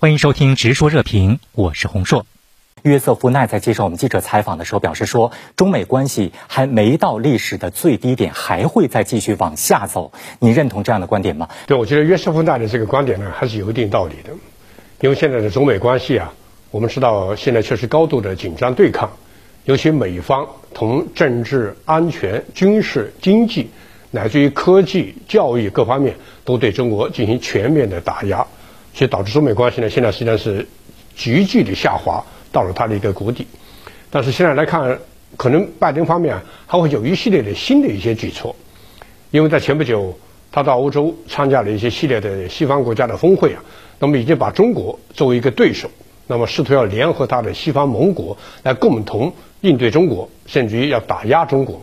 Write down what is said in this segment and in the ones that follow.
欢迎收听《直说热评》，我是洪硕。约瑟夫奈在接受我们记者采访的时候表示说，中美关系还没到历史的最低点，还会再继续往下走。你认同这样的观点吗？对，我觉得约瑟夫奈的这个观点呢，还是有一定道理的。因为现在的中美关系啊，我们知道现在确实高度的紧张对抗，尤其美方从政治、安全、军事、经济，乃至于科技、教育各方面，都对中国进行全面的打压。所以导致中美关系呢，现在实际上是急剧的下滑，到了它的一个谷底。但是现在来看，可能拜登方面还会有一系列的新的一些举措，因为在前不久他到欧洲参加了一些系列的西方国家的峰会啊，那么已经把中国作为一个对手，那么试图要联合他的西方盟国来共同应对中国，甚至于要打压中国。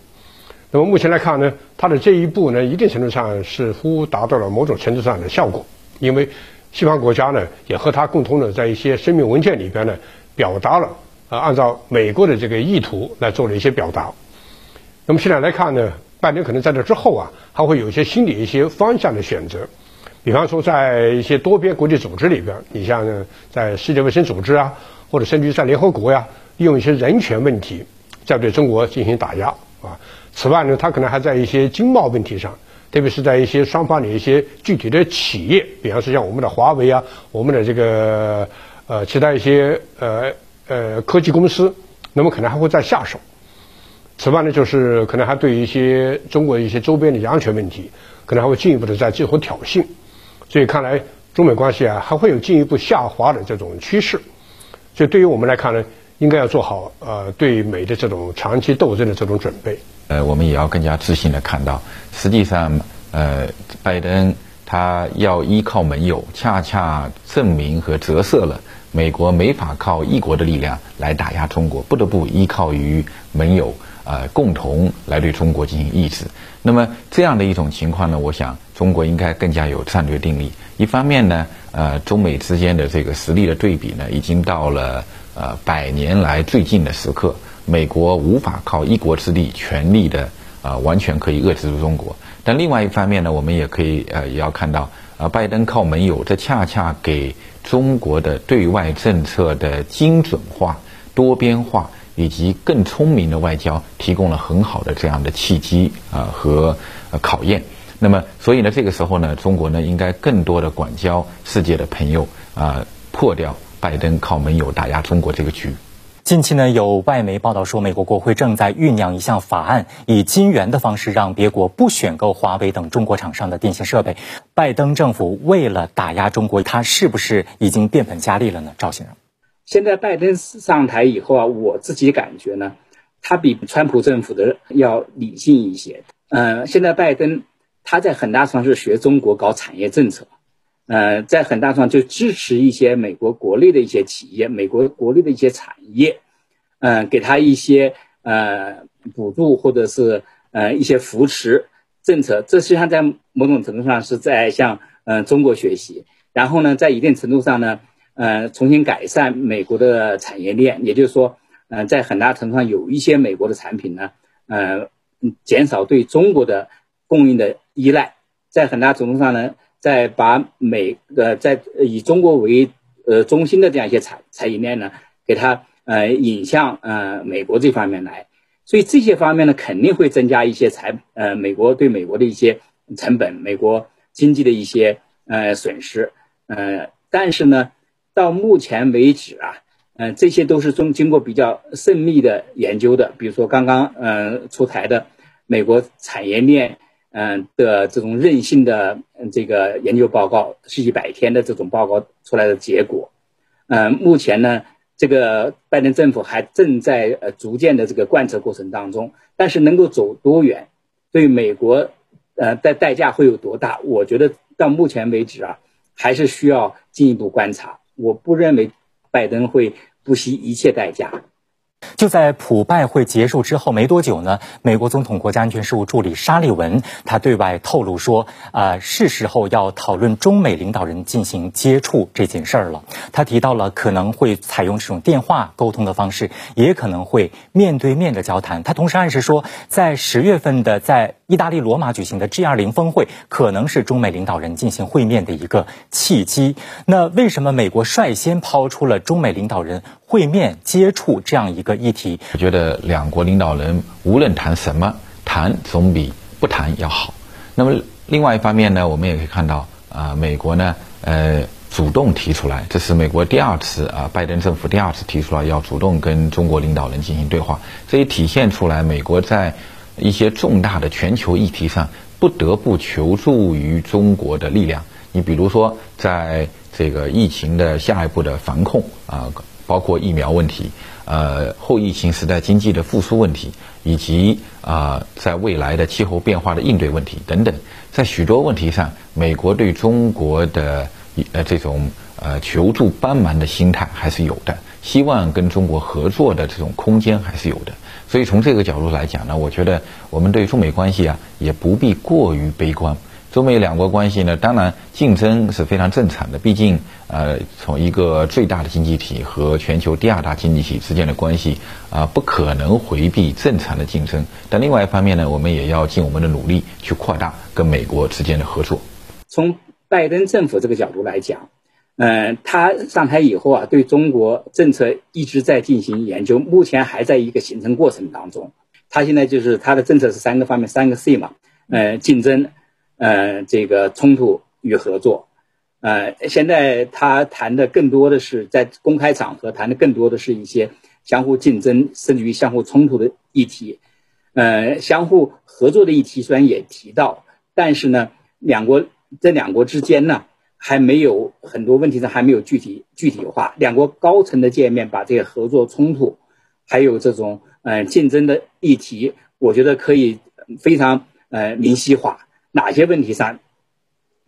那么目前来看呢，他的这一步呢，一定程度上似乎达到了某种程度上的效果，因为。西方国家呢，也和他共同的在一些声明文件里边呢，表达了啊，按照美国的这个意图来做了一些表达。那么现在来看呢，拜登可能在这之后啊，还会有一些新的一些方向的选择，比方说在一些多边国际组织里边，你像在世界卫生组织啊，或者甚至在联合国呀，利用一些人权问题，在对中国进行打压啊。此外呢，他可能还在一些经贸问题上。特别是在一些双方的一些具体的企业，比方说像我们的华为啊，我们的这个呃其他一些呃呃科技公司，那么可能还会再下手。此外呢，就是可能还对于一些中国一些周边的安全问题，可能还会进一步的在进行挑衅。所以看来中美关系啊还会有进一步下滑的这种趋势。所以对于我们来看呢，应该要做好呃对美的这种长期斗争的这种准备。呃，我们也要更加自信的看到，实际上，呃，拜登他要依靠盟友，恰恰证明和折射了美国没法靠一国的力量来打压中国，不得不依靠于盟友，呃，共同来对中国进行抑制。那么这样的一种情况呢，我想中国应该更加有战略定力。一方面呢，呃，中美之间的这个实力的对比呢，已经到了呃百年来最近的时刻。美国无法靠一国之力全力的啊，完全可以遏制住中国。但另外一方面呢，我们也可以呃，也要看到啊，拜登靠盟友，这恰恰给中国的对外政策的精准化、多边化以及更聪明的外交提供了很好的这样的契机啊和考验。那么，所以呢，这个时候呢，中国呢应该更多的管教世界的朋友啊，破掉拜登靠盟友打压中国这个局。近期呢，有外媒报道说，美国国会正在酝酿一项法案，以金元的方式让别国不选购华为等中国厂商的电信设备。拜登政府为了打压中国，他是不是已经变本加厉了呢？赵先生，现在拜登上台以后啊，我自己感觉呢，他比川普政府的要理性一些。嗯，现在拜登他在很大程度上是学中国搞产业政策。呃，在很大程度上就支持一些美国国内的一些企业，美国国内的一些产业，嗯，给他一些呃补助或者是呃一些扶持政策，这实际上在某种程度上是在向嗯中国学习。然后呢，在一定程度上呢，呃，重新改善美国的产业链，也就是说，嗯，在很大程度上有一些美国的产品呢，呃，减少对中国的供应的依赖，在很大程度上呢。在把美呃在以中国为呃中心的这样一些产产业链呢，给它呃引向呃美国这方面来，所以这些方面呢肯定会增加一些财呃美国对美国的一些成本，美国经济的一些呃损失呃，但是呢到目前为止啊，嗯这些都是中经过比较慎密的研究的，比如说刚刚嗯出台的美国产业链。嗯的这种韧性的这个研究报告是一百天的这种报告出来的结果，嗯，目前呢，这个拜登政府还正在呃逐渐的这个贯彻过程当中，但是能够走多远，对美国呃的代价会有多大？我觉得到目前为止啊，还是需要进一步观察。我不认为拜登会不惜一切代价。就在普拜会结束之后没多久呢，美国总统国家安全事务助理沙利文他对外透露说，啊，是时候要讨论中美领导人进行接触这件事儿了。他提到了可能会采用这种电话沟通的方式，也可能会面对面的交谈。他同时暗示说，在十月份的在意大利罗马举行的 G20 峰会可能是中美领导人进行会面的一个契机。那为什么美国率先抛出了中美领导人会面接触这样一个议题？我觉得两国领导人无论谈什么，谈总比不谈要好。那么另外一方面呢，我们也可以看到啊，美国呢，呃。主动提出来，这是美国第二次啊，拜登政府第二次提出来要主动跟中国领导人进行对话，这也体现出来美国在一些重大的全球议题上不得不求助于中国的力量。你比如说，在这个疫情的下一步的防控啊，包括疫苗问题，呃，后疫情时代经济的复苏问题，以及啊，在未来的气候变化的应对问题等等，在许多问题上，美国对中国的。呃，这种呃求助帮忙的心态还是有的，希望跟中国合作的这种空间还是有的。所以从这个角度来讲呢，我觉得我们对中美关系啊也不必过于悲观。中美两国关系呢，当然竞争是非常正常的，毕竟呃从一个最大的经济体和全球第二大经济体之间的关系啊，不可能回避正常的竞争。但另外一方面呢，我们也要尽我们的努力去扩大跟美国之间的合作。从拜登政府这个角度来讲，嗯，他上台以后啊，对中国政策一直在进行研究，目前还在一个形成过程当中。他现在就是他的政策是三个方面，三个 C 嘛，呃，竞争，呃，这个冲突与合作，呃，现在他谈的更多的是在公开场合谈的更多的是一些相互竞争甚至于相互冲突的议题，呃，相互合作的议题虽然也提到，但是呢，两国。这两国之间呢，还没有很多问题上还没有具体具体化。两国高层的见面，把这个合作冲突，还有这种呃竞争的议题，我觉得可以非常呃明晰化。哪些问题上，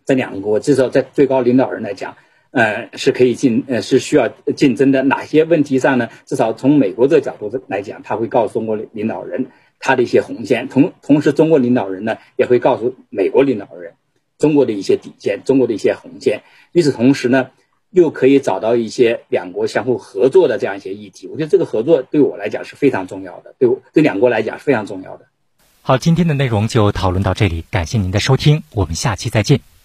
这两国至少在最高领导人来讲，呃是可以竞呃是需要竞争的。哪些问题上呢？至少从美国这角度来讲，他会告诉中国领导人他的一些红线。同同时，中国领导人呢也会告诉美国领导人。中国的一些底线，中国的一些红线。与此同时呢，又可以找到一些两国相互合作的这样一些议题。我觉得这个合作对我来讲是非常重要的，对对两国来讲是非常重要的。好，今天的内容就讨论到这里，感谢您的收听，我们下期再见。